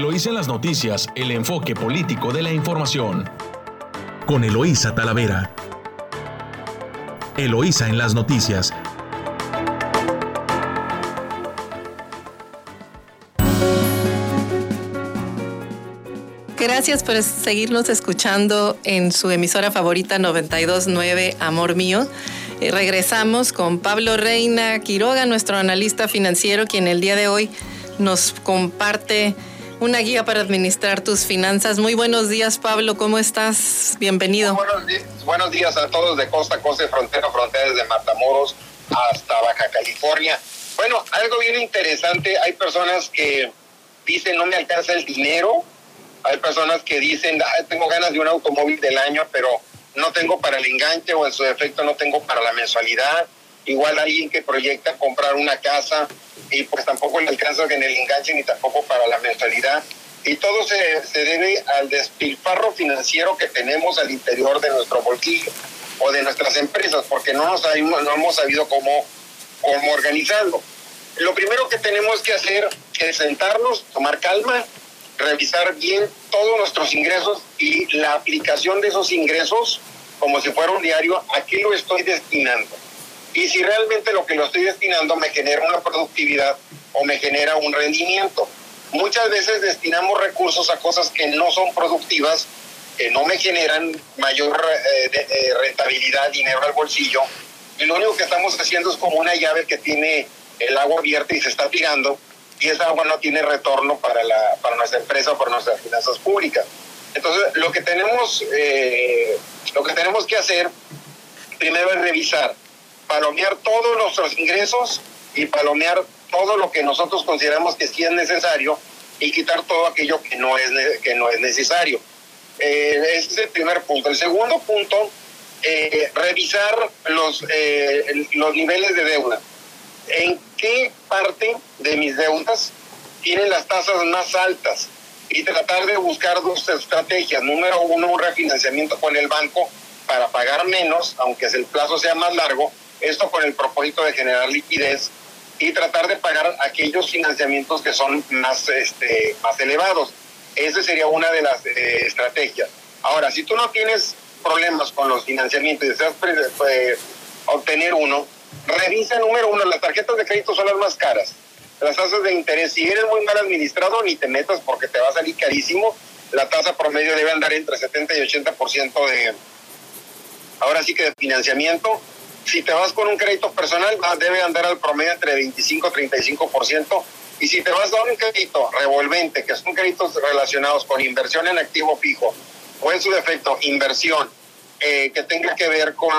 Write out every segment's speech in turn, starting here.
Eloísa en las noticias, el enfoque político de la información. Con Eloísa Talavera. Eloísa en las noticias. Gracias por seguirnos escuchando en su emisora favorita 929 Amor Mío. Eh, regresamos con Pablo Reina Quiroga, nuestro analista financiero, quien el día de hoy nos comparte una guía para administrar tus finanzas. Muy buenos días, Pablo, ¿cómo estás? Bienvenido. Buenos buenos días a todos de costa costa, de frontera a frontera, desde Matamoros hasta Baja California. Bueno, algo bien interesante, hay personas que dicen no me alcanza el dinero, hay personas que dicen tengo ganas de un automóvil del año, pero no tengo para el enganche o en su defecto no tengo para la mensualidad. Igual alguien que proyecta comprar una casa y pues tampoco le alcanza en el enganche ni tampoco para la mensualidad. Y todo se, se debe al despilfarro financiero que tenemos al interior de nuestro bolsillo o de nuestras empresas, porque no, nos no hemos sabido cómo, cómo organizarlo. Lo primero que tenemos que hacer es sentarnos, tomar calma, revisar bien todos nuestros ingresos y la aplicación de esos ingresos, como si fuera un diario, a qué lo estoy destinando y si realmente lo que lo estoy destinando me genera una productividad o me genera un rendimiento. Muchas veces destinamos recursos a cosas que no son productivas, que no me generan mayor eh, eh, rentabilidad, dinero al bolsillo, y lo único que estamos haciendo es como una llave que tiene el agua abierta y se está tirando, y esa agua no tiene retorno para, la, para nuestra empresa o para nuestras finanzas públicas. Entonces, lo que tenemos, eh, lo que, tenemos que hacer primero es revisar palomear todos nuestros ingresos y palomear todo lo que nosotros consideramos que sí es necesario y quitar todo aquello que no es, que no es necesario. Eh, ese es el primer punto. El segundo punto, eh, revisar los, eh, los niveles de deuda. ¿En qué parte de mis deudas tienen las tasas más altas? Y tratar de buscar dos estrategias. Número uno, un refinanciamiento con el banco para pagar menos, aunque el plazo sea más largo, esto con el propósito de generar liquidez y tratar de pagar aquellos financiamientos que son más, este, más elevados. Esa sería una de las eh, estrategias. Ahora, si tú no tienes problemas con los financiamientos y deseas pues, obtener uno, revisa número uno, las tarjetas de crédito son las más caras. Las tasas de interés, si eres muy mal administrado, ni te metas porque te va a salir carísimo. La tasa promedio debe andar entre 70 y 80% de, ahora sí que de financiamiento si te vas con un crédito personal, debe andar al promedio entre 25 y 35%. Y si te vas a un crédito revolvente, que son créditos relacionados con inversión en activo fijo, o en su defecto, inversión eh, que tenga que ver con,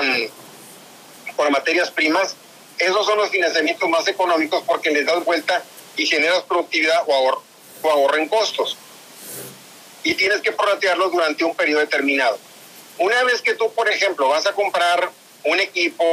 con materias primas, esos son los financiamientos más económicos porque les das vuelta y generas productividad o ahorro, o ahorro costos. Y tienes que prorratearlos durante un periodo determinado. Una vez que tú, por ejemplo, vas a comprar un equipo,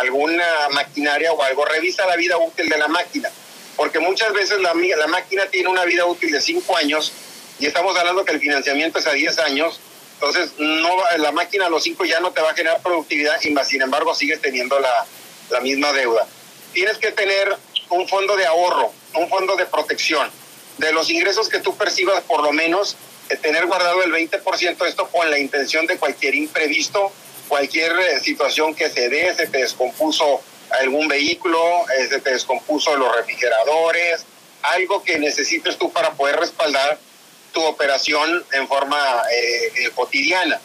alguna maquinaria o algo, revisa la vida útil de la máquina. Porque muchas veces la, la máquina tiene una vida útil de 5 años y estamos hablando que el financiamiento es a 10 años. Entonces, no, la máquina a los 5 ya no te va a generar productividad y sin embargo sigues teniendo la, la misma deuda. Tienes que tener un fondo de ahorro, un fondo de protección. De los ingresos que tú percibas, por lo menos, eh, tener guardado el 20% esto con la intención de cualquier imprevisto cualquier eh, situación que se dé, se te descompuso algún vehículo, eh, se te descompuso los refrigeradores, algo que necesites tú para poder respaldar tu operación en forma eh, cotidiana.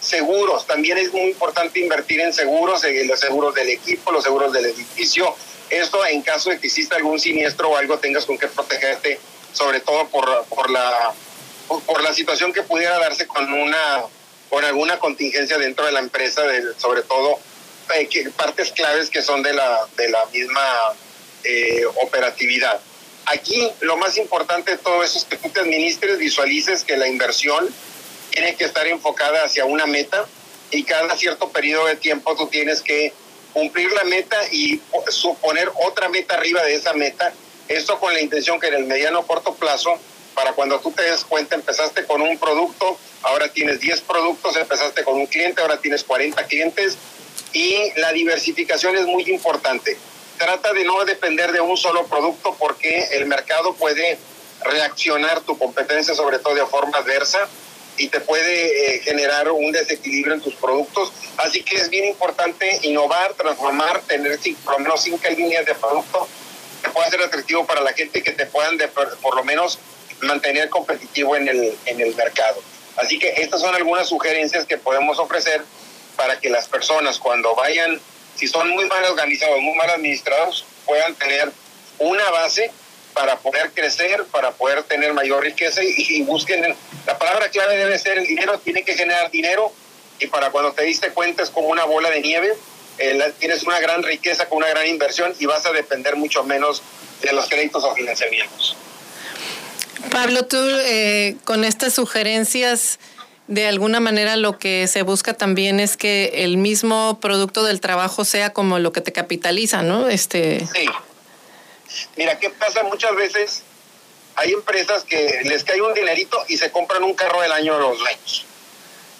Seguros, también es muy importante invertir en seguros, en los seguros del equipo, los seguros del edificio. Esto en caso de que exista algún siniestro o algo tengas con que protegerte, sobre todo por, por, la, por la situación que pudiera darse con una con alguna contingencia dentro de la empresa, sobre todo eh, partes claves que son de la, de la misma eh, operatividad. Aquí lo más importante de todo eso es que tú te administres, visualices que la inversión tiene que estar enfocada hacia una meta y cada cierto periodo de tiempo tú tienes que cumplir la meta y suponer otra meta arriba de esa meta. Esto con la intención que en el mediano o corto plazo, para cuando tú te des cuenta, empezaste con un producto, ahora tienes 10 productos, empezaste con un cliente, ahora tienes 40 clientes y la diversificación es muy importante. Trata de no depender de un solo producto porque el mercado puede reaccionar tu competencia, sobre todo de forma adversa, y te puede eh, generar un desequilibrio en tus productos. Así que es bien importante innovar, transformar, tener por lo menos cinco líneas de producto que puedan ser atractivo para la gente y que te puedan por lo menos mantener competitivo en el, en el mercado. Así que estas son algunas sugerencias que podemos ofrecer para que las personas cuando vayan, si son muy mal organizados, muy mal administrados, puedan tener una base para poder crecer, para poder tener mayor riqueza y, busquen, la palabra clave debe ser el dinero, tiene que generar dinero y para cuando te diste cuenta es como una bola de nieve, eh, tienes una gran riqueza con una gran inversión y vas a depender mucho menos de los créditos o financiamientos. Pablo, tú eh, con estas sugerencias, de alguna manera lo que se busca también es que el mismo producto del trabajo sea como lo que te capitaliza, ¿no? Este... Sí. Mira, ¿qué pasa? Muchas veces hay empresas que les cae un dinerito y se compran un carro del año de los dueños.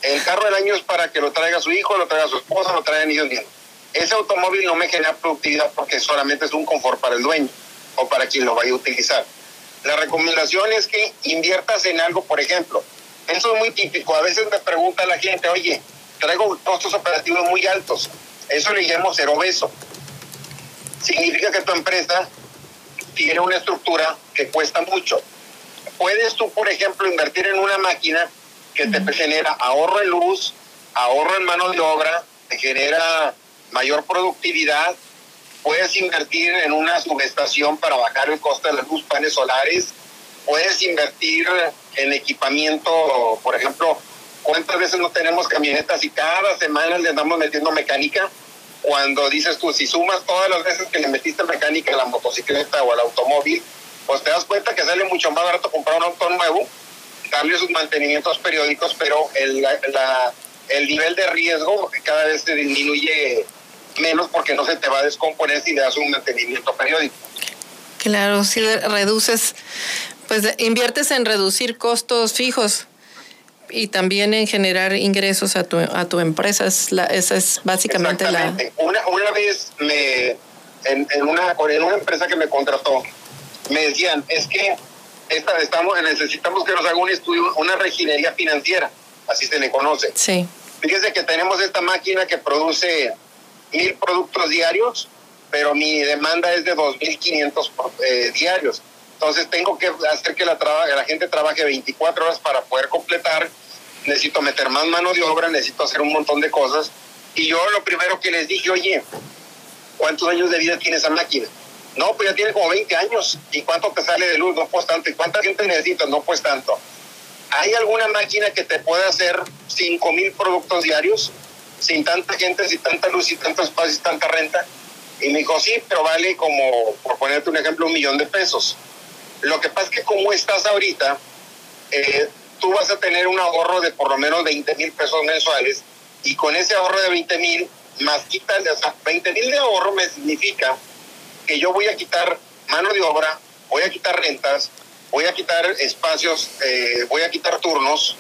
El carro del año es para que lo traiga su hijo, lo traiga su esposa, lo traiga niños bien. Ese automóvil no me genera productividad porque solamente es un confort para el dueño o para quien lo vaya a utilizar. La recomendación es que inviertas en algo, por ejemplo, eso es muy típico. A veces me pregunta la gente, oye, traigo costos operativos muy altos. Eso le llamo ser obeso. Significa que tu empresa tiene una estructura que cuesta mucho. Puedes tú, por ejemplo, invertir en una máquina que te genera ahorro en luz, ahorro en mano de obra, te genera mayor productividad. Puedes invertir en una subestación para bajar el coste de la luz, paneles solares. Puedes invertir en equipamiento, por ejemplo, ¿cuántas veces no tenemos camionetas y cada semana le andamos metiendo mecánica? Cuando dices tú, si sumas todas las veces que le metiste mecánica a la motocicleta o al automóvil, pues te das cuenta que sale mucho más barato comprar un auto nuevo, darle sus mantenimientos periódicos, pero el, la, el nivel de riesgo cada vez se disminuye menos porque no se te va a descomponer si le das un mantenimiento periódico. Claro, si reduces pues inviertes en reducir costos fijos y también en generar ingresos a tu, a tu empresa. Es la, esa es básicamente la... Una, una vez me, en, en, una, en una empresa que me contrató, me decían, es que esta, estamos, necesitamos que nos haga un estudio, una reginería financiera, así se le conoce. Sí. Fíjese que tenemos esta máquina que produce mil productos diarios, pero mi demanda es de 2.500 eh, diarios. Entonces tengo que hacer que la, gente trabaje 24 horas para poder completar. Necesito meter más mano de obra, necesito hacer un montón de cosas. Y yo lo primero que les dije, oye, ¿cuántos años de vida tiene esa máquina? No, pues ya tiene como 20 años. ¿Y cuánto te sale de luz? No, pues tanto. ¿Y cuánta gente necesitas? No, pues tanto. ¿Hay alguna máquina que te pueda hacer 5 mil productos diarios sin tanta gente, sin tanta luz, sin tanto espacio, sin tanta renta? Y me dijo, sí, pero vale como, por ponerte un ejemplo, un millón de pesos. Lo que pasa es que como estás ahorita, eh, tú vas a tener un ahorro de por lo menos 20 mil pesos mensuales y con ese ahorro de 20 mil, más o sea, 20 mil de ahorro me significa que yo voy a quitar mano de obra, voy a quitar rentas, voy a quitar espacios, eh, voy a quitar turnos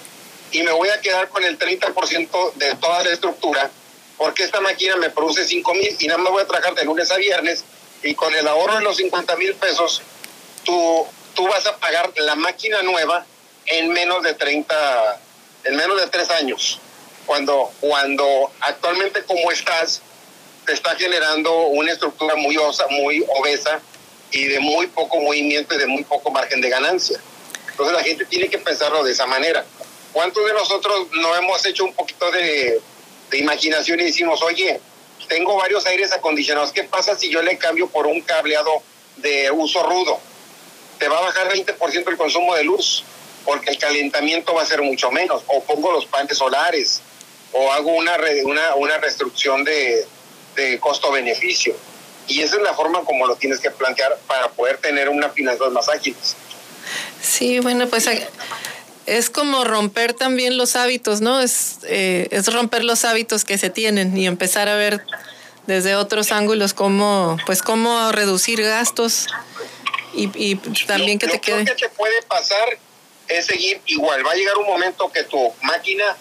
y me voy a quedar con el 30% de toda la estructura porque esta máquina me produce 5 mil y nada más voy a trabajar de lunes a viernes y con el ahorro de los 50 mil pesos tú, tú vas a pagar la máquina nueva en menos de 30, en menos de 3 años. Cuando, cuando actualmente como estás, te está generando una estructura muy, osa, muy obesa y de muy poco movimiento y de muy poco margen de ganancia. Entonces la gente tiene que pensarlo de esa manera. ¿Cuántos de nosotros no hemos hecho un poquito de, de imaginación y decimos, oye, tengo varios aires acondicionados, ¿qué pasa si yo le cambio por un cableado de uso rudo? te va a bajar 20% el consumo de luz, porque el calentamiento va a ser mucho menos, o pongo los paneles solares, o hago una, una, una restricción de, de costo-beneficio. Y esa es la forma como lo tienes que plantear para poder tener una finanzas más ágiles. Sí, bueno, pues es como romper también los hábitos, ¿no? Es, eh, es romper los hábitos que se tienen y empezar a ver desde otros ángulos cómo, pues cómo reducir gastos y, también que te quede. Lo que te puede pasar es seguir igual. Va a llegar un momento que tu máquina,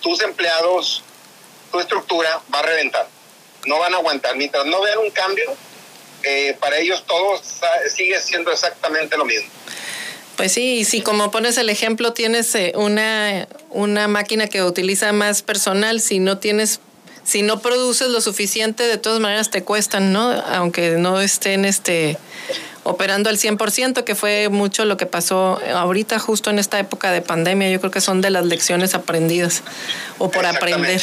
tus empleados, tu estructura va a reventar. No van a aguantar. Mientras no vean un cambio, eh, para ellos todo sigue siendo exactamente lo mismo. Pues sí, y si como pones el ejemplo, tienes eh, una, una máquina que utiliza más personal, si no tienes si no produces lo suficiente, de todas maneras te cuestan, ¿no? Aunque no estén este operando al 100%, que fue mucho lo que pasó ahorita justo en esta época de pandemia. Yo creo que son de las lecciones aprendidas o por aprender.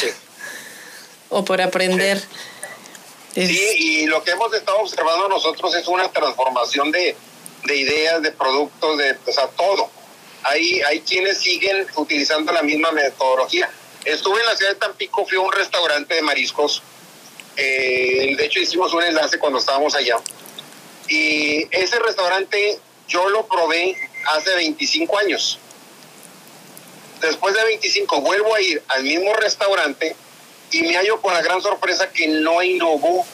O por aprender. Sí, y lo que hemos estado observando nosotros es una transformación de, de ideas, de productos, de o sea, todo. Hay, hay quienes siguen utilizando la misma metodología. Estuve en la ciudad de Tampico, fui a un restaurante de mariscos. Eh, de hecho, hicimos un enlace cuando estábamos allá. Y ese restaurante yo lo probé hace 25 años. Después de 25 vuelvo a ir al mismo restaurante y me hallo con la gran sorpresa que no innovó,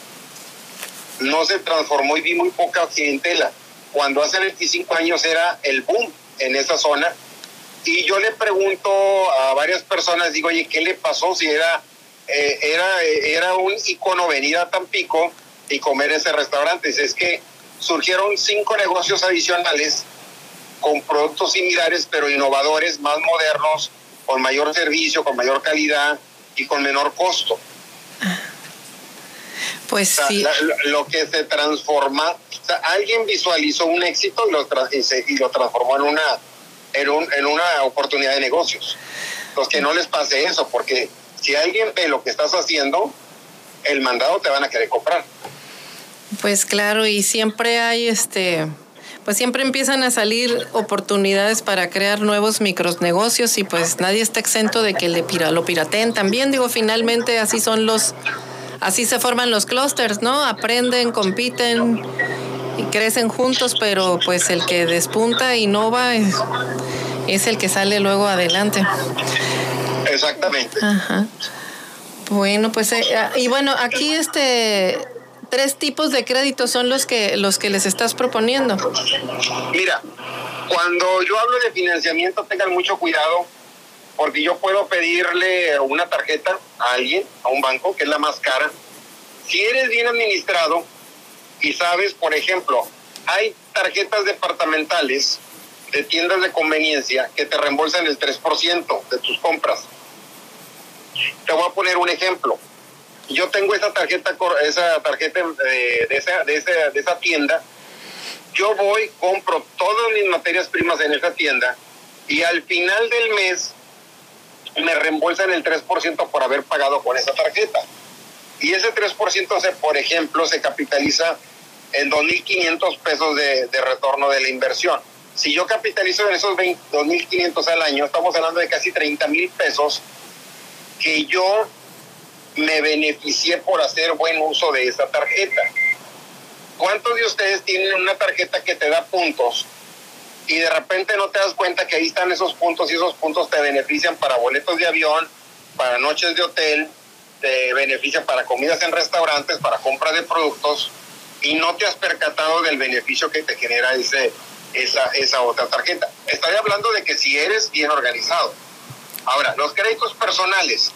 no se transformó y vi muy poca clientela cuando hace 25 años era el boom en esa zona. Y yo le pregunto a varias personas, digo, oye, ¿qué le pasó si era, eh, era, era un icono venir a Tampico y comer ese restaurante? es que surgieron cinco negocios adicionales con productos similares, pero innovadores, más modernos, con mayor servicio, con mayor calidad y con menor costo. Pues sí. lo que se transforma alguien visualizó un éxito y lo, y, lo transformó en una, en, en una oportunidad de negocios. Los que no les pase eso, porque si alguien ve lo que estás haciendo, el mandado te van a querer comprar. Pues claro, y siempre hay este, pues siempre empiezan a salir oportunidades para crear nuevos micronegocios y pues nadie está exento de que le pira, lo pirateen también. Digo, finalmente así son los, así se forman los clústeres, ¿no? Aprenden, compiten y crecen juntos, pero pues el que despunta, innova, es, es el que sale luego adelante. Exactamente. Ajá. Bueno, pues eh, ah, y bueno, aquí este tres tipos de créditos son los que los que les estás proponiendo. Mira, cuando yo hablo de financiamiento tengan mucho cuidado porque yo puedo pedirle una tarjeta a alguien, a un banco, que es la más cara. Si eres bien administrado, y sabes, por ejemplo, hay tarjetas departamentales de tiendas de conveniencia que te reembolsan el 3% de tus compras. Te voy a poner un ejemplo. Yo tengo esa tarjeta, esa tarjeta de, esa, de, esa, de esa tienda. Yo voy, compro todas mis materias primas en esa tienda y al final del mes me reembolsan el 3% por haber pagado con esa tarjeta. Y ese 3%, se, por ejemplo, se capitaliza en 2.500 pesos de, de, retorno de la inversión. Si yo capitalizo en esos 2.500 al año, estamos hablando de casi 30 mil pesos que yo me beneficié por hacer buen uso de esa tarjeta. ¿Cuántos de ustedes tienen una tarjeta que te da puntos y de repente no te das cuenta que ahí están esos puntos y esos puntos te benefician para boletos de avión, para noches de hotel, te benefician para comidas en restaurantes, para compra de productos? y no te has percatado del beneficio que te genera ese, esa, esa otra tarjeta. Estoy hablando de que si eres bien organizado. Ahora, los créditos personales.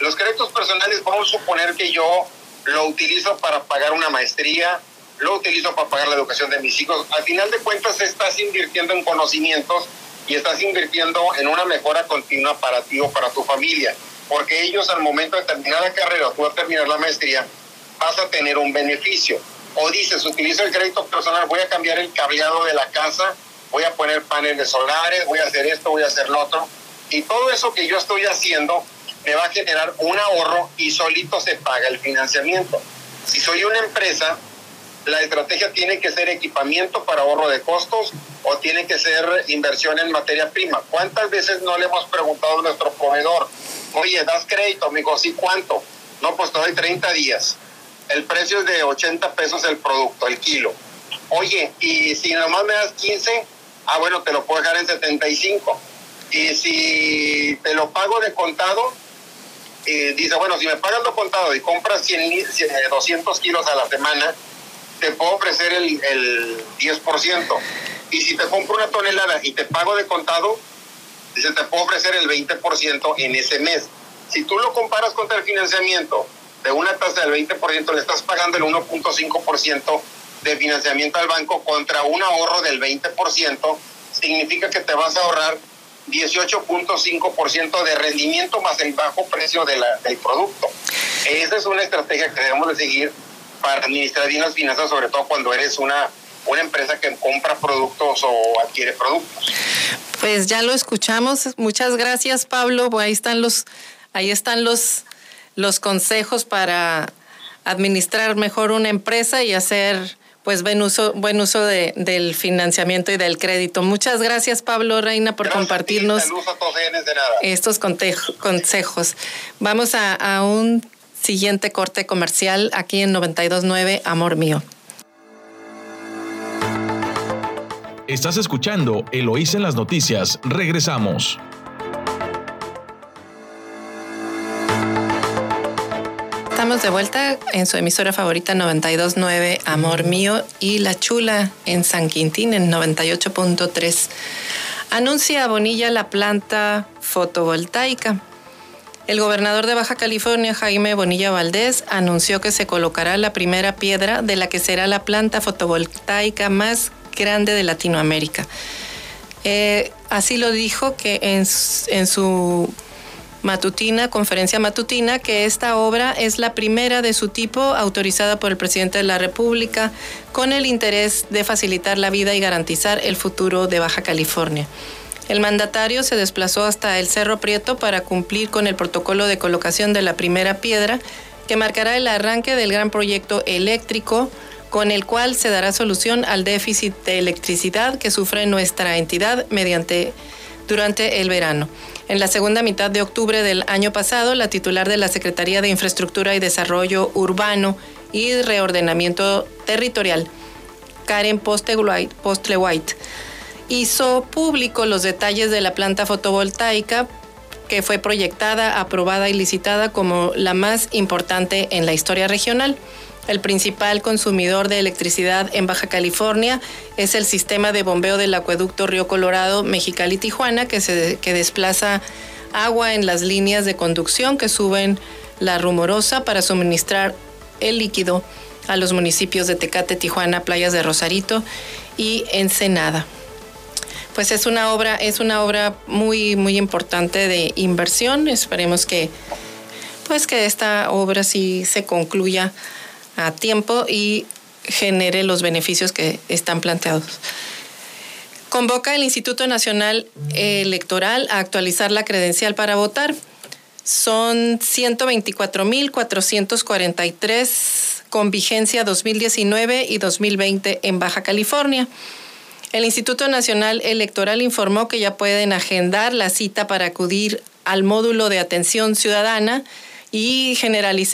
Los créditos personales, vamos a suponer que yo lo utilizo para pagar una maestría, lo utilizo para pagar la educación de mis hijos. Al final de cuentas, estás invirtiendo en conocimientos y estás invirtiendo en una mejora continua para ti o para tu familia. Porque ellos al momento de terminar la carrera tú a terminar la maestría, vas a tener un beneficio o dices, utilizo el crédito personal, voy a cambiar el cableado de la casa, voy a poner paneles solares, voy a hacer esto, voy a hacer lo otro. Y todo eso que yo estoy haciendo me va a generar un ahorro y solito se paga el financiamiento. Si soy una empresa, la estrategia tiene que ser equipamiento para ahorro de costos o tiene que ser inversión en materia prima. ¿Cuántas veces no le hemos preguntado a nuestro proveedor, oye, das crédito? Dijo, sí, ¿cuánto? No, pues te doy 30 días el precio es de 80 pesos el producto, el kilo. Oye, y si nomás me das 15, ah, bueno, te lo puedo dejar en 75. Y si te lo pago de contado, y dice, bueno, si me pagas lo contado y compras 100, 200 kilos a la semana, te puedo ofrecer el, el 10%. Y si te compro una tonelada y te pago de contado, dice, te puedo ofrecer el 20% en ese mes. Si tú lo comparas contra el financiamiento, de una tasa del 20%, le estás pagando el 1.5% de financiamiento al banco contra un ahorro del 20%, significa que te vas a ahorrar 18.5% de rendimiento más el bajo precio de la, del producto. Esa es una estrategia que debemos de seguir para administrar bien las finanzas, sobre todo cuando eres una, una empresa que compra productos o adquiere productos. Pues ya lo escuchamos. Muchas gracias, Pablo. ahí están los, ahí están los, los consejos para administrar mejor una empresa y hacer pues buen uso, buen uso de, del financiamiento y del crédito. Muchas gracias, Pablo Reina, por compartirnos estos consejos. Vamos a, a un siguiente corte comercial aquí en 929 Amor Mío. Estás escuchando Eloís en las noticias. Regresamos. Estamos de vuelta en su emisora favorita 929 Amor Mío y La Chula en San Quintín en 98.3. Anuncia Bonilla la planta fotovoltaica. El gobernador de Baja California, Jaime Bonilla Valdés, anunció que se colocará la primera piedra de la que será la planta fotovoltaica más grande de Latinoamérica. Eh, así lo dijo que en, en su matutina, conferencia matutina, que esta obra es la primera de su tipo autorizada por el presidente de la República con el interés de facilitar la vida y garantizar el futuro de Baja California. El mandatario se desplazó hasta el Cerro Prieto para cumplir con el protocolo de colocación de la primera piedra que marcará el arranque del gran proyecto eléctrico con el cual se dará solución al déficit de electricidad que sufre nuestra entidad durante el verano. En la segunda mitad de octubre del año pasado, la titular de la Secretaría de Infraestructura y Desarrollo Urbano y Reordenamiento Territorial, Karen Postlewhite, hizo público los detalles de la planta fotovoltaica que fue proyectada, aprobada y licitada como la más importante en la historia regional. El principal consumidor de electricidad en Baja California es el sistema de bombeo del acueducto Río Colorado, Mexicali-Tijuana, que, se, que desplaza agua en las líneas de conducción que suben la rumorosa para suministrar el líquido a los municipios de Tecate, Tijuana, Playas de Rosarito y Ensenada. Pues es una obra, es una obra muy, muy importante de inversión. Esperemos que, pues que esta obra sí se concluya a tiempo y genere los beneficios que están planteados. Convoca el Instituto Nacional Electoral a actualizar la credencial para votar. Son 124.443 con vigencia 2019 y 2020 en Baja California. El Instituto Nacional Electoral informó que ya pueden agendar la cita para acudir al módulo de atención ciudadana y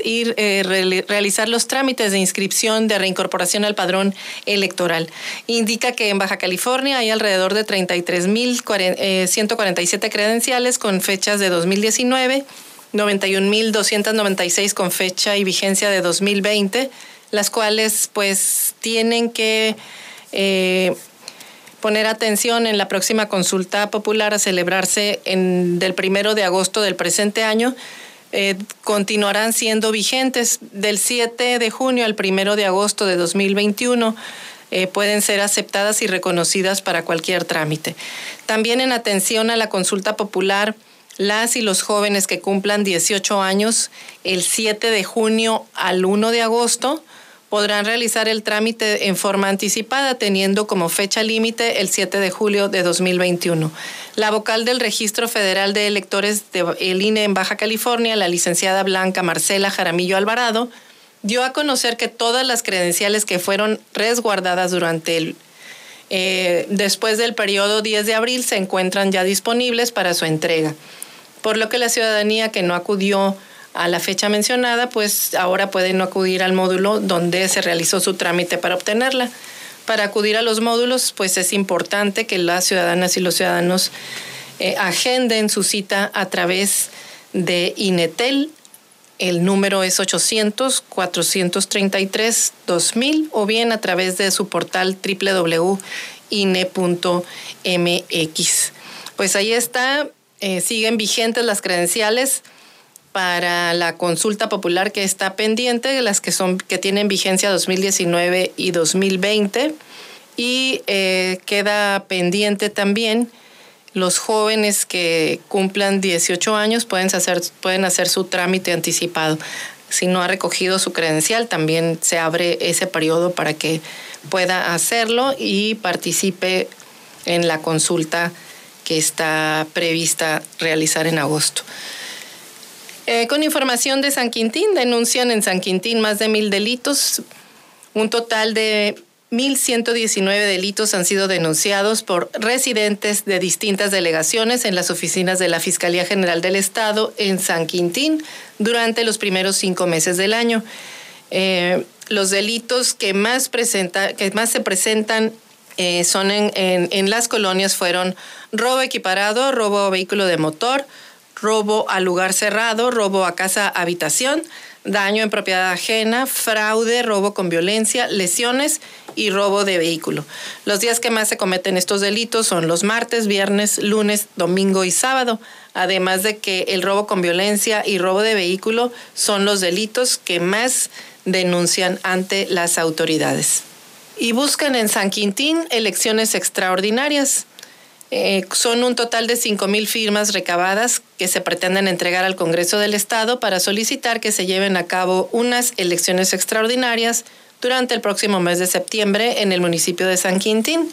ir, eh, realizar los trámites de inscripción de reincorporación al padrón electoral. Indica que en Baja California hay alrededor de 33.147 eh, credenciales con fechas de 2019, 91.296 con fecha y vigencia de 2020, las cuales pues tienen que... Eh, poner atención en la próxima consulta popular a celebrarse en, del primero de agosto del presente año, eh, continuarán siendo vigentes del 7 de junio al 1 de agosto de 2021. Eh, pueden ser aceptadas y reconocidas para cualquier trámite. También en atención a la consulta popular, las y los jóvenes que cumplan 18 años el 7 de junio al 1 de agosto podrán realizar el trámite en forma anticipada, teniendo como fecha límite el 7 de julio de 2021. La vocal del Registro Federal de Electores del INE en Baja California, la licenciada Blanca Marcela Jaramillo Alvarado, dio a conocer que todas las credenciales que fueron resguardadas durante el eh, después del periodo 10 de abril se encuentran ya disponibles para su entrega, por lo que la ciudadanía que no acudió a la fecha mencionada, pues ahora pueden no acudir al módulo donde se realizó su trámite para obtenerla. Para acudir a los módulos, pues es importante que las ciudadanas y los ciudadanos eh, agenden su cita a través de INETEL. El número es 800-433-2000 o bien a través de su portal www.ine.mx. Pues ahí está, eh, siguen vigentes las credenciales para la consulta popular que está pendiente, las que son que tienen vigencia 2019 y 2020 Y eh, queda pendiente también los jóvenes que cumplan 18 años pueden hacer, pueden hacer su trámite anticipado. Si no ha recogido su credencial, también se abre ese periodo para que pueda hacerlo y participe en la consulta que está prevista realizar en agosto. Eh, con información de San Quintín, denuncian en San Quintín más de mil delitos, un total de 1.119 delitos han sido denunciados por residentes de distintas delegaciones en las oficinas de la Fiscalía General del Estado en San Quintín durante los primeros cinco meses del año. Eh, los delitos que más, presenta, que más se presentan eh, son en, en, las colonias fueron robo equiparado, robo vehículo de motor, robo a lugar cerrado, robo a casa habitación, daño en propiedad ajena, fraude, robo con violencia, lesiones y robo de vehículo. Los días que más se cometen estos delitos son los martes, viernes, lunes, domingo y sábado, además de que el robo con violencia y robo de vehículo son los delitos que más denuncian ante las autoridades. Y buscan en San Quintín elecciones extraordinarias. Eh, son un total de 5.000 firmas recabadas que se pretenden entregar al Congreso del Estado para solicitar que se lleven a cabo unas elecciones extraordinarias durante el próximo mes de septiembre en el municipio de San Quintín.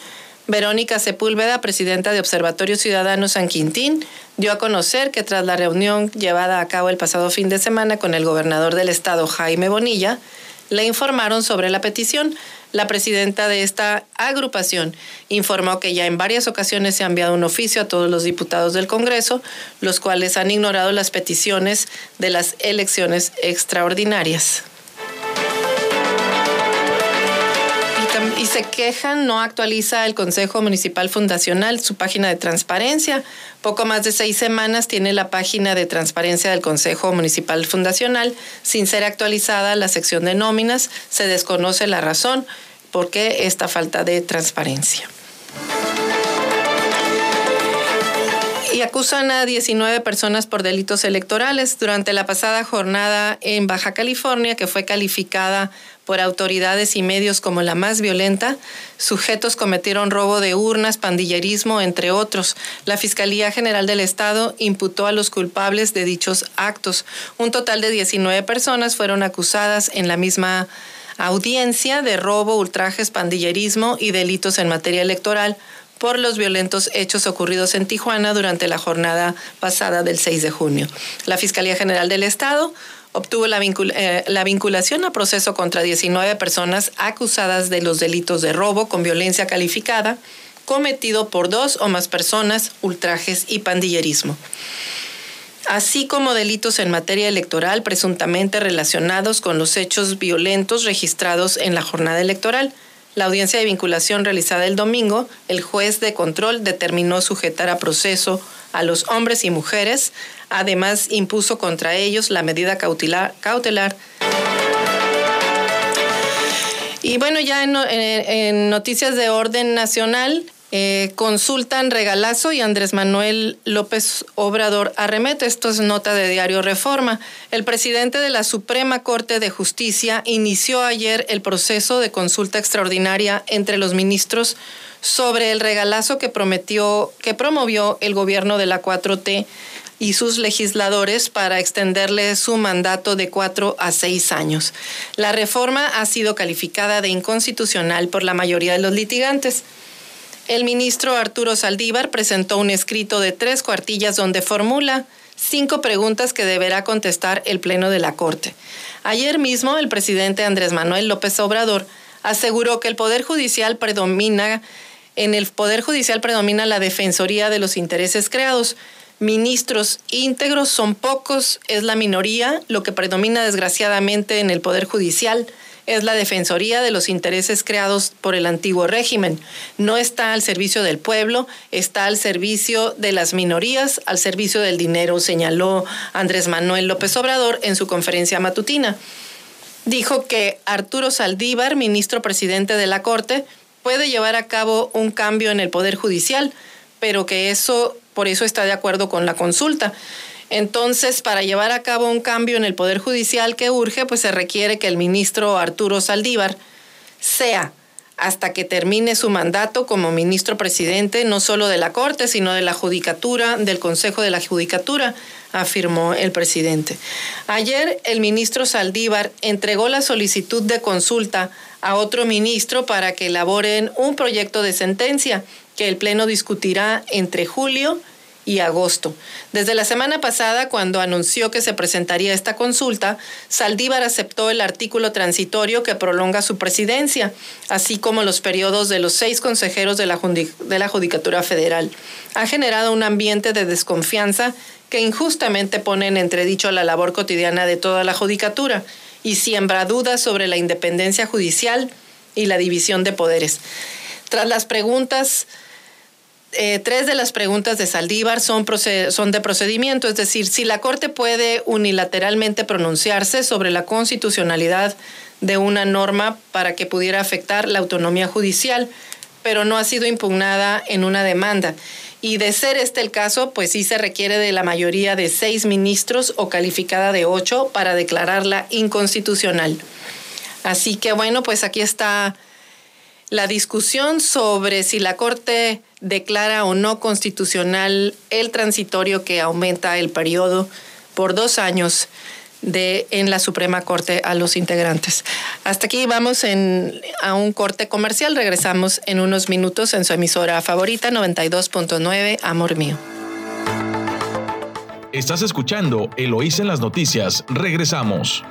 Verónica Sepúlveda, presidenta de Observatorio Ciudadano San Quintín, dio a conocer que tras la reunión llevada a cabo el pasado fin de semana con el gobernador del estado, Jaime Bonilla, le informaron sobre la petición. La presidenta de esta agrupación informó que ya en varias ocasiones se ha enviado un oficio a todos los diputados del Congreso, los cuales han ignorado las peticiones de las elecciones extraordinarias. Y se quejan, no actualiza el Consejo Municipal Fundacional su página de transparencia. Poco más de seis semanas tiene la página de transparencia del Consejo Municipal Fundacional sin ser actualizada la sección de nóminas. Se desconoce la razón por qué esta falta de transparencia. Y acusan a 19 personas por delitos electorales durante la pasada jornada en Baja California, que fue calificada por autoridades y medios como la más violenta, sujetos cometieron robo de urnas, pandillerismo, entre otros. La Fiscalía General del Estado imputó a los culpables de dichos actos. Un total de 19 personas fueron acusadas en la misma audiencia de robo, ultrajes, pandillerismo y delitos en materia electoral por los violentos hechos ocurridos en Tijuana durante la jornada pasada del 6 de junio. La Fiscalía General del Estado obtuvo la, eh, la, vinculación a proceso contra 19 personas acusadas de los delitos de robo con violencia calificada cometido por dos o más personas, ultrajes y pandillerismo así como delitos en materia electoral presuntamente relacionados con los hechos violentos registrados en la jornada electoral. La audiencia de vinculación realizada el domingo, el juez de control determinó sujetar a proceso a los hombres y mujeres. Además, impuso contra ellos la medida cautelar. Y bueno, ya en, noticias de orden nacional, eh, consultan regalazo y Andrés Manuel López Obrador arremete. Esto es nota de Diario Reforma. El presidente de la Suprema Corte de Justicia inició ayer el proceso de consulta extraordinaria entre los ministros sobre el regalazo que prometió, que promovió el gobierno de la 4T y sus legisladores para extenderle su mandato de cuatro a seis años. La reforma ha sido calificada de inconstitucional por la mayoría de los litigantes. El ministro Arturo Saldívar presentó un escrito de tres cuartillas donde formula cinco preguntas que deberá contestar el Pleno de la Corte. Ayer mismo, el presidente Andrés Manuel López Obrador aseguró que el Poder Judicial predomina en el Poder Judicial predomina la defensoría de los intereses creados. Ministros íntegros son pocos, es la minoría. Lo que predomina desgraciadamente en el Poder Judicial es la defensoría de los intereses creados por el antiguo régimen. No está al servicio del pueblo, está al servicio de las minorías, al servicio del dinero, señaló Andrés Manuel López Obrador en su conferencia matutina. Dijo que Arturo Saldívar, ministro presidente de la Corte, puede llevar a cabo un cambio en el Poder Judicial, pero que eso, por eso está de acuerdo con la consulta. Entonces, para llevar a cabo un cambio en el Poder Judicial que urge, pues se requiere que el ministro Arturo Saldívar sea hasta que termine su mandato como ministro presidente, no solo de la Corte, sino de la Judicatura, del Consejo de la Judicatura, afirmó el presidente. Ayer el ministro Saldívar entregó la solicitud de consulta a otro ministro para que elaboren un proyecto de sentencia que el Pleno discutirá entre julio y y agosto. Desde la semana pasada, cuando anunció que se presentaría esta consulta, Saldívar aceptó el artículo transitorio que prolonga su presidencia, así como los periodos de los seis consejeros de la, de la Judicatura Federal. Ha generado un ambiente de desconfianza que injustamente pone en entredicho la labor cotidiana de toda la Judicatura y siembra dudas sobre la independencia judicial y la división de poderes. Tras las preguntas eh, tres de las preguntas de Saldívar son, son de procedimiento, es decir, si la Corte puede unilateralmente pronunciarse sobre la constitucionalidad de una norma para que pudiera afectar la autonomía judicial, pero no ha sido impugnada en una demanda. Y de ser este el caso, pues sí se requiere de la mayoría de seis ministros o calificada de ocho para declararla inconstitucional. Así que bueno, pues aquí está la discusión sobre si la Corte declara o no constitucional el transitorio que aumenta el periodo por dos años de en la Suprema Corte a los integrantes. Hasta aquí vamos en, a un corte comercial. Regresamos en unos minutos en su emisora favorita 92.9 Amor Mío. Estás escuchando Eloís en las noticias. Regresamos.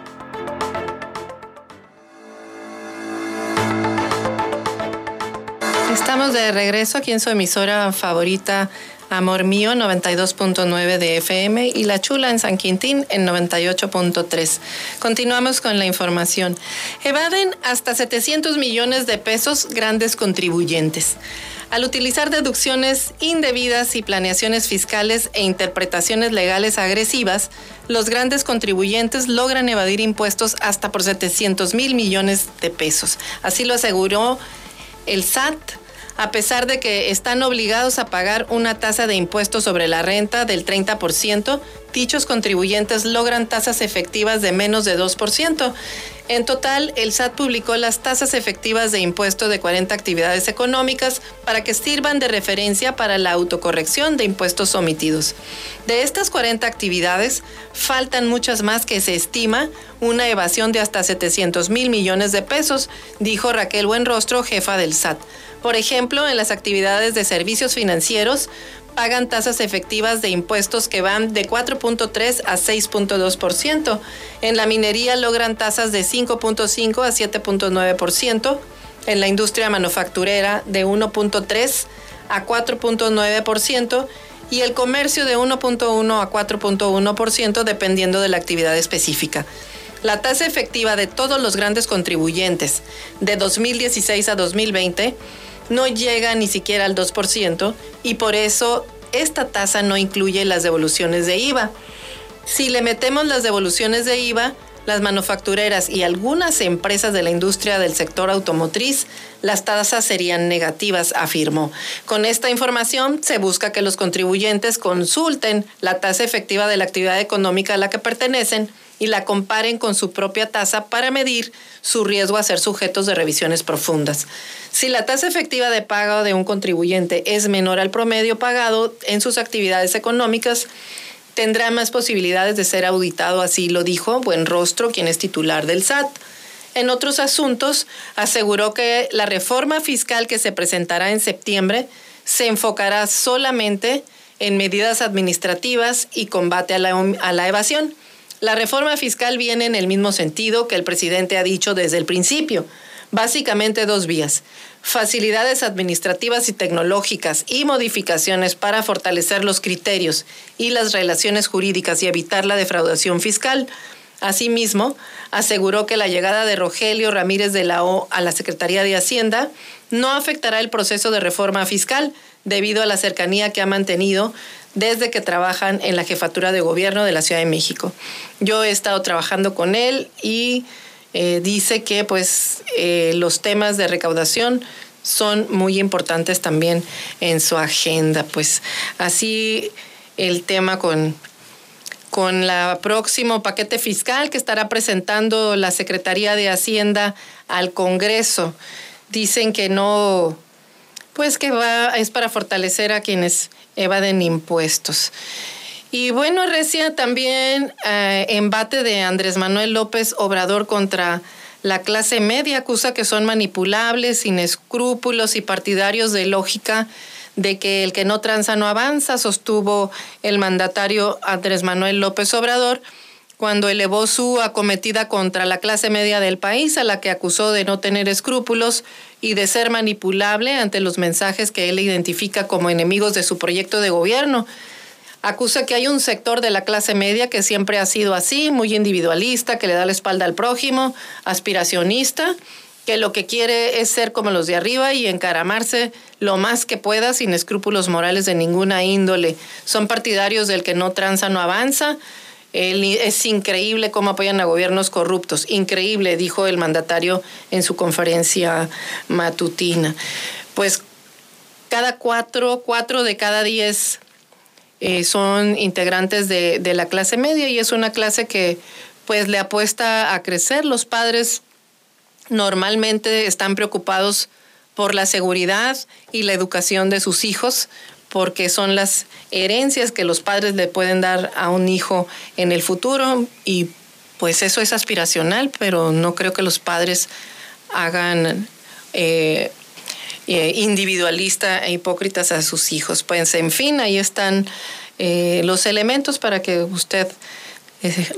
Estamos de regreso aquí en su emisora favorita Amor Mío 92.9 de FM y La Chula en San Quintín en 98.3. Continuamos con la información. Evaden hasta 700 millones de pesos grandes contribuyentes. Al utilizar deducciones indebidas y planeaciones fiscales e interpretaciones legales agresivas, los grandes contribuyentes logran evadir impuestos hasta por 700 mil millones de pesos. Así lo aseguró el SAT a pesar de que están obligados a pagar una tasa de impuesto sobre la renta del 30%, dichos contribuyentes logran tasas efectivas de menos de 2%. En total, el SAT publicó las tasas efectivas de impuesto de 40 actividades económicas para que sirvan de referencia para la autocorrección de impuestos omitidos. De estas 40 actividades, faltan muchas más que se estima una evasión de hasta 700 mil millones de pesos, dijo Raquel Buenrostro, jefa del SAT. Por ejemplo, en las actividades de servicios financieros pagan tasas efectivas de impuestos que van de 4.3 a 6.2%. En la minería logran tasas de 5.5 a 7.9%. En la industria manufacturera de 1.3 a 4.9% y el comercio de 1.1 a 4.1% dependiendo de la actividad específica. La tasa efectiva de todos los grandes contribuyentes de 2016 a 2020 no llega ni siquiera al 2% y por eso esta tasa no incluye las devoluciones de IVA. Si le metemos las devoluciones de IVA, las manufactureras y algunas empresas de la industria del sector automotriz, las tasas serían negativas, afirmó. Con esta información se busca que los contribuyentes consulten la tasa efectiva de la actividad económica a la que pertenecen y la comparen con su propia tasa para medir su riesgo a ser sujetos de revisiones profundas. Si la tasa efectiva de pago de un contribuyente es menor al promedio pagado en sus actividades económicas, tendrá más posibilidades de ser auditado, así lo dijo Buenrostro, quien es titular del SAT. En otros asuntos, aseguró que la reforma fiscal que se presentará en septiembre se enfocará solamente en medidas administrativas y combate a la, a la evasión la reforma fiscal viene en el mismo sentido que el presidente ha dicho desde el principio. Básicamente dos vías. Facilidades administrativas y tecnológicas y modificaciones para fortalecer los criterios y las relaciones jurídicas y evitar la defraudación fiscal. Asimismo, aseguró que la llegada de Rogelio Ramírez de la O a la Secretaría de Hacienda no afectará el proceso de reforma fiscal debido a la cercanía que ha mantenido desde que trabajan en la jefatura de gobierno de la Ciudad de México. Yo he estado trabajando con él y eh, dice que pues eh, los temas de recaudación son muy importantes también en su agenda. Pues así el tema con, con el próximo paquete fiscal que estará presentando la Secretaría de Hacienda al Congreso. dicen que no, pues que va, es para fortalecer a quienes evaden impuestos. Y bueno, recién también eh, embate de Andrés Manuel López Obrador contra la clase media, acusa que son manipulables, sin escrúpulos y partidarios de lógica de que el que no tranza no avanza, sostuvo el mandatario Andrés Manuel López Obrador cuando elevó su acometida contra la clase media del país, a la que acusó de no tener escrúpulos y de ser manipulable ante los mensajes que él identifica como enemigos de su proyecto de gobierno. Acusa que hay un sector de la clase media que siempre ha sido así, muy individualista, que le da la espalda al prójimo, aspiracionista, que lo que quiere es ser como los de arriba y encaramarse lo más que pueda sin escrúpulos morales de ninguna índole. Son partidarios del que no tranza, no avanza. es increíble cómo apoyan a gobiernos corruptos. Increíble, dijo el mandatario en su conferencia matutina. Pues cada cuatro, cuatro de cada diez eh, son integrantes de, de la clase media y es una clase que pues le apuesta a crecer. Los padres normalmente están preocupados por la seguridad y la educación de sus hijos, porque son las herencias que los padres le pueden dar a un hijo en el futuro y pues eso es aspiracional, pero no creo que los padres hagan eh, eh, individualista e hipócritas a sus hijos. Pues en fin, ahí están eh, los elementos para que usted,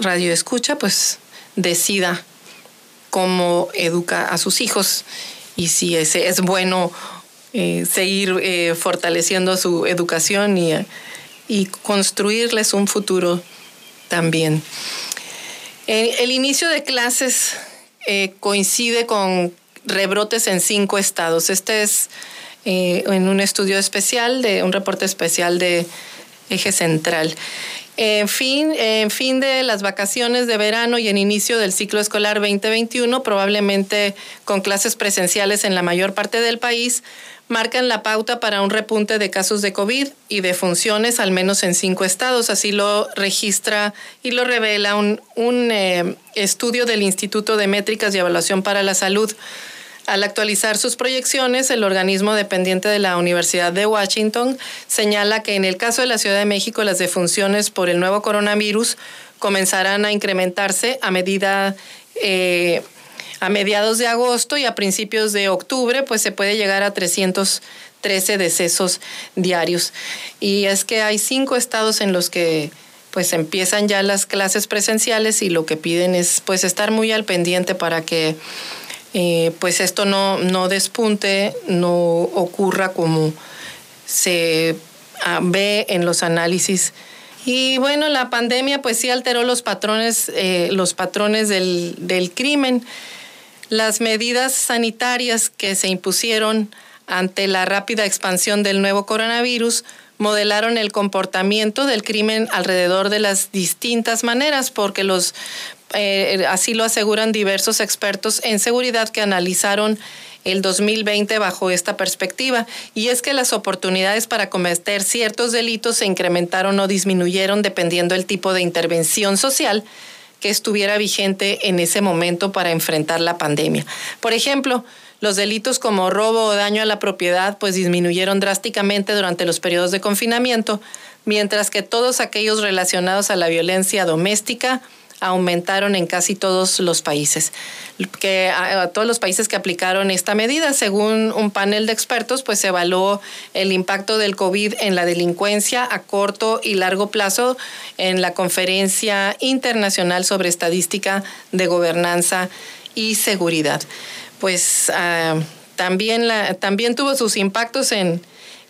radio escucha, pues decida cómo educa a sus hijos y si ese es bueno eh, seguir eh, fortaleciendo su educación y, y, construirles un futuro también. El, inicio de clases eh, coincide con rebrotes en cinco estados. Este es en un estudio especial, de un reporte especial de Eje Central. En fin, en fin de las vacaciones de verano y en inicio del ciclo escolar 2021, probablemente con clases presenciales en la mayor parte del país, marcan la pauta para un repunte de casos de COVID y de funciones, al menos en cinco estados. Así lo registra y lo revela un, eh, estudio del Instituto de Métricas y Evaluación para la Salud. Al actualizar sus proyecciones, el organismo dependiente de la Universidad de Washington señala que en el caso de la Ciudad de México las defunciones por el nuevo coronavirus comenzarán a incrementarse a medida eh, a mediados de agosto y a principios de octubre, pues se puede llegar a 313 decesos diarios. Y es que hay cinco estados en los que pues empiezan ya las clases presenciales y lo que piden es pues estar muy al pendiente para que eh, pues esto no, no despunte, no ocurra como se ah, ve en los análisis. Y bueno, la pandemia pues sí alteró los patrones, eh, los patrones del, del crimen. Las medidas sanitarias que se impusieron ante la rápida expansión del nuevo coronavirus modelaron el comportamiento del crimen alrededor de las distintas maneras, porque los eh, así lo aseguran diversos expertos en seguridad que analizaron el 2020 bajo esta perspectiva, y es que las oportunidades para cometer ciertos delitos se incrementaron o disminuyeron dependiendo del tipo de intervención social que estuviera vigente en ese momento para enfrentar la pandemia. Por ejemplo, los delitos como robo o daño a la propiedad pues disminuyeron drásticamente durante los periodos de confinamiento, mientras que todos aquellos relacionados a la violencia doméstica, aumentaron en casi todos los países. Que todos los países que aplicaron esta medida, según un panel de expertos, pues se evaluó el impacto del COVID en la delincuencia a corto y largo plazo en la Conferencia Internacional sobre Estadística de Gobernanza y Seguridad. Pues ah, también, también tuvo sus impactos en,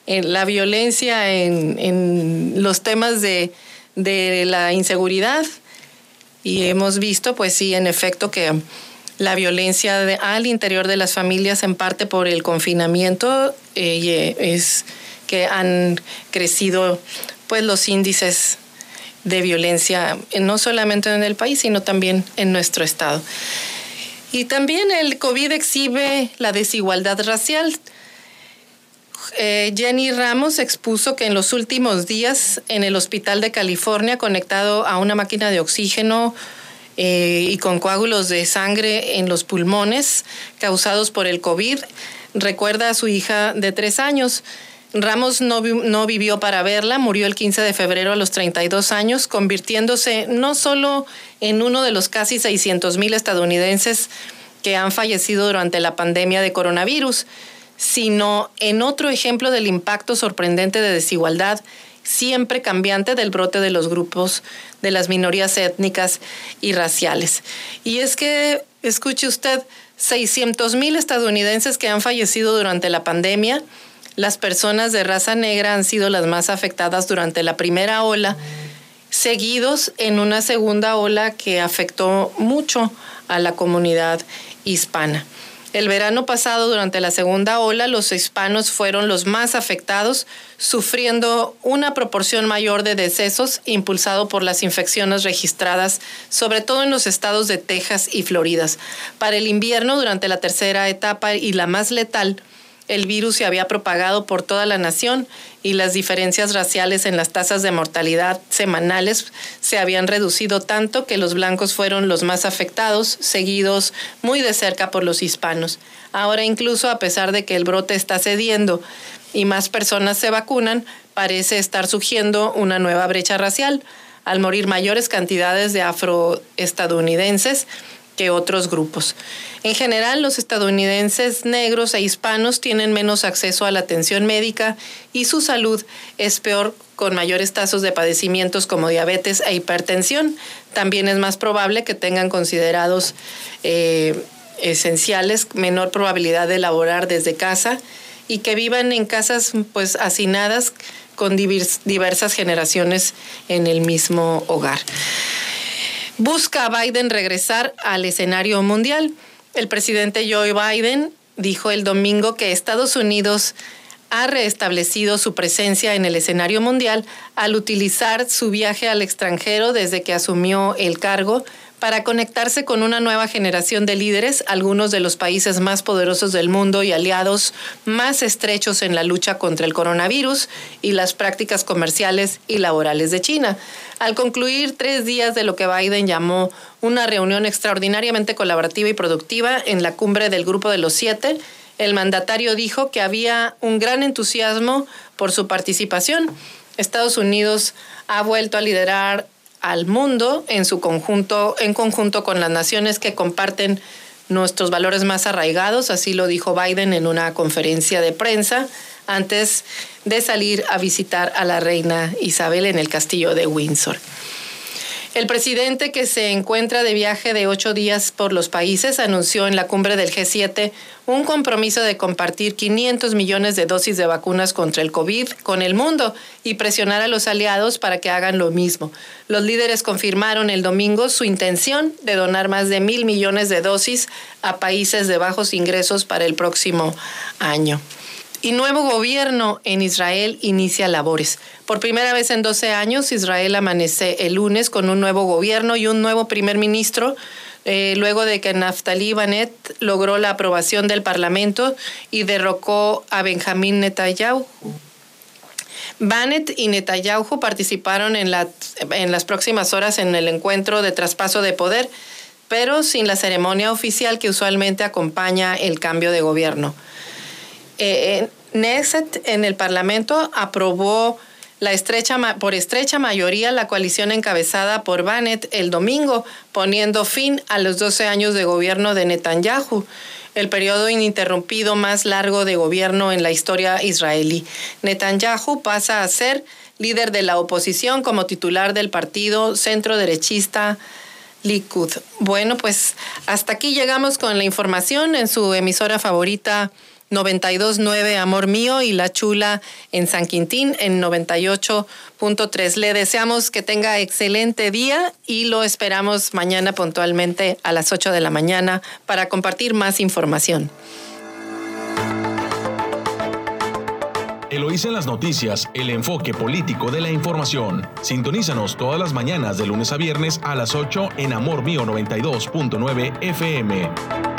la violencia, en, en los temas de, de la inseguridad, y hemos visto, pues sí, en efecto, que la violencia al interior de las familias, en parte por el confinamiento, eh, es que han crecido pues los índices de violencia, no solamente en el país, sino también en nuestro estado. Y también el COVID exhibe la desigualdad racial. Eh, Jenny Ramos expuso que en los últimos días en el Hospital de California, conectado a una máquina de oxígeno eh, y con coágulos de sangre en los pulmones causados por el COVID. Recuerda a su hija de tres años. Ramos no, no, vivió para verla, murió el 15 de febrero a los 32 años, convirtiéndose no solo en uno de los casi 600 mil estadounidenses que han fallecido durante la pandemia de coronavirus, sino en otro ejemplo del impacto sorprendente de desigualdad siempre cambiante del brote de los grupos de las minorías étnicas y raciales. Y es que, escuche usted, 600 mil estadounidenses que han fallecido durante la pandemia, las personas de raza negra han sido las más afectadas durante la primera ola, seguidos en una segunda ola que afectó mucho a la comunidad hispana. El verano pasado, durante la segunda ola, los hispanos fueron los más afectados, sufriendo una proporción mayor de decesos impulsado por las infecciones registradas, sobre todo en los estados de Texas y Florida. Para el invierno, durante la tercera etapa y la más letal, el virus se había propagado por toda la nación y las diferencias raciales en las tasas de mortalidad semanales se habían reducido tanto que los blancos fueron los más afectados, seguidos muy de cerca por los hispanos. Ahora incluso a pesar de que el brote está cediendo y más personas se vacunan, parece estar surgiendo una nueva brecha racial, al morir mayores cantidades de afroestadounidenses que otros grupos. En general, los estadounidenses negros e hispanos tienen menos acceso a la atención médica y su salud es peor con mayores tasas de padecimientos como diabetes e hipertensión. También es más probable que tengan considerados eh, esenciales menor probabilidad de laborar desde casa y que vivan en casas pues hacinadas con diversas generaciones en el mismo hogar. Busca a Biden regresar al escenario mundial. El presidente Joe Biden dijo el domingo que Estados Unidos ha restablecido su presencia en el escenario mundial al utilizar su viaje al extranjero desde que asumió el cargo para conectarse con una nueva generación de líderes, algunos de los países más poderosos del mundo y aliados más estrechos en la lucha contra el coronavirus y las prácticas comerciales y laborales de China. Al concluir tres días de lo que Biden llamó una reunión extraordinariamente colaborativa y productiva en la cumbre del Grupo de los Siete, el mandatario dijo que había un gran entusiasmo por su participación. Estados Unidos ha vuelto a liderar al mundo en su conjunto, en conjunto con las naciones que comparten nuestros valores más arraigados, así lo dijo Biden en una conferencia de prensa antes de salir a visitar a la reina Isabel en el castillo de Windsor. El presidente que se encuentra de viaje de ocho días por los países anunció en la cumbre del G7 un compromiso de compartir 500 millones de dosis de vacunas contra el COVID con el mundo y presionar a los aliados para que hagan lo mismo. Los líderes confirmaron el domingo su intención de donar más de mil millones de dosis a países de bajos ingresos para el próximo año y nuevo gobierno en Israel inicia labores. Por primera vez en 12 años, Israel amanece el lunes con un nuevo gobierno y un nuevo primer ministro, eh, luego de que Naftali Bennett logró la aprobación del Parlamento y derrocó a Benjamín Netanyahu. Bennett y Netanyahu participaron en, la, en las próximas horas en el encuentro de traspaso de poder, pero sin la ceremonia oficial que usualmente acompaña el cambio de gobierno. Eh, Neset en el Parlamento aprobó la estrecha, por estrecha mayoría la coalición encabezada por Bennett el domingo, poniendo fin a los 12 años de gobierno de Netanyahu, el periodo ininterrumpido más largo de gobierno en la historia israelí. Netanyahu pasa a ser líder de la oposición como titular del partido centro derechista Likud. Bueno, pues hasta aquí llegamos con la información en su emisora favorita 92.9 Amor Mío y La Chula en San Quintín en 98.3. Le deseamos que tenga excelente día y lo esperamos mañana puntualmente a las 8 de la mañana para compartir más información. Eloísa en las noticias, el enfoque político de la información. Sintonízanos todas las mañanas de lunes a viernes a las 8 en Amor Mío 92.9 FM.